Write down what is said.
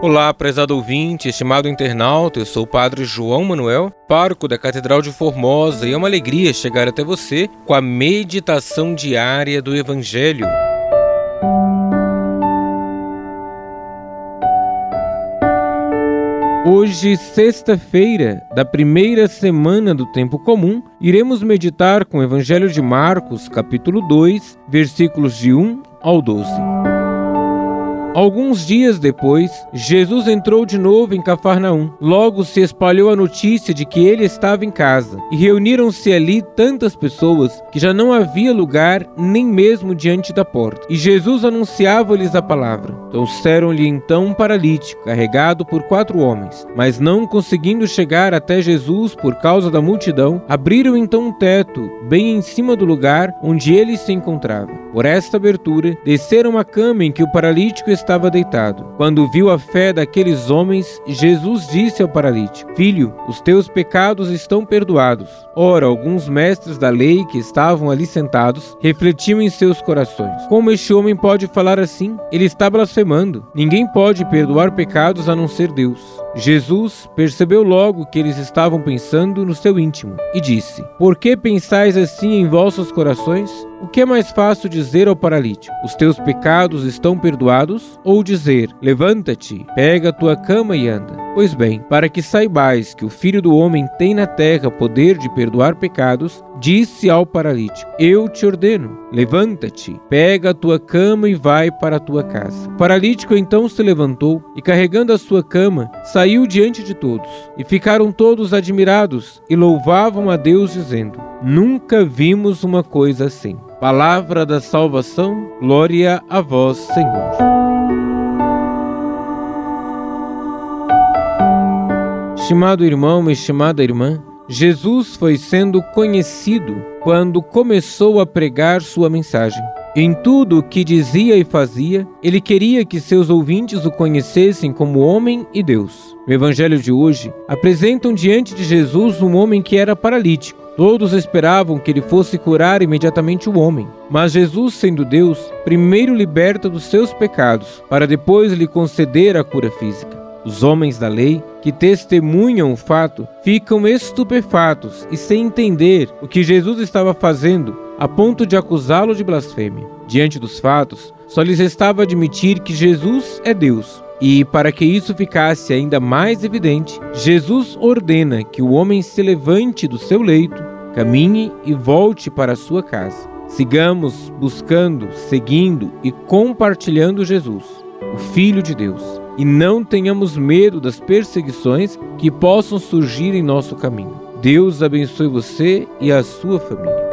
Olá, prezado ouvinte, estimado internauta, eu sou o Padre João Manuel, pároco da Catedral de Formosa, e é uma alegria chegar até você com a meditação diária do Evangelho. Hoje, sexta-feira da primeira semana do tempo comum, iremos meditar com o Evangelho de Marcos, capítulo 2, versículos de 1 ao 12. Alguns dias depois, Jesus entrou de novo em Cafarnaum. Logo se espalhou a notícia de que ele estava em casa, e reuniram-se ali tantas pessoas que já não havia lugar nem mesmo diante da porta. E Jesus anunciava-lhes a palavra. Trouxeram-lhe então um paralítico, carregado por quatro homens. Mas não conseguindo chegar até Jesus por causa da multidão, abriram então um teto bem em cima do lugar onde ele se encontrava. Por esta abertura, desceram a cama em que o paralítico estava deitado. Quando viu a fé daqueles homens, Jesus disse ao paralítico: Filho, os teus pecados estão perdoados. Ora, alguns mestres da lei que estavam ali sentados refletiam em seus corações: Como este homem pode falar assim? Ele está blasfemando. Ninguém pode perdoar pecados a não ser Deus. Jesus percebeu logo que eles estavam pensando no seu íntimo e disse: Por que pensais assim em vossos corações? O que é mais fácil dizer ao paralítico: Os teus pecados estão perdoados? Ou dizer: Levanta-te, pega a tua cama e anda? Pois bem, para que saibais que o Filho do Homem tem na terra poder de perdoar pecados, disse ao paralítico: Eu te ordeno, levanta-te, pega a tua cama e vai para a tua casa. O paralítico então se levantou e, carregando a sua cama, saiu diante de todos. E ficaram todos admirados e louvavam a Deus, dizendo: Nunca vimos uma coisa assim. Palavra da salvação, glória a vós, Senhor. Estimado irmão, estimada irmã, Jesus foi sendo conhecido quando começou a pregar sua mensagem. Em tudo o que dizia e fazia, ele queria que seus ouvintes o conhecessem como homem e Deus. No evangelho de hoje, apresentam diante de Jesus um homem que era paralítico. Todos esperavam que ele fosse curar imediatamente o homem. Mas Jesus, sendo Deus, primeiro liberta dos seus pecados, para depois lhe conceder a cura física. Os homens da lei, que testemunham o fato, ficam estupefatos e sem entender o que Jesus estava fazendo, a ponto de acusá-lo de blasfêmia. Diante dos fatos, só lhes restava admitir que Jesus é Deus. E para que isso ficasse ainda mais evidente, Jesus ordena que o homem se levante do seu leito, caminhe e volte para sua casa. Sigamos buscando, seguindo e compartilhando Jesus, o Filho de Deus, e não tenhamos medo das perseguições que possam surgir em nosso caminho. Deus abençoe você e a sua família.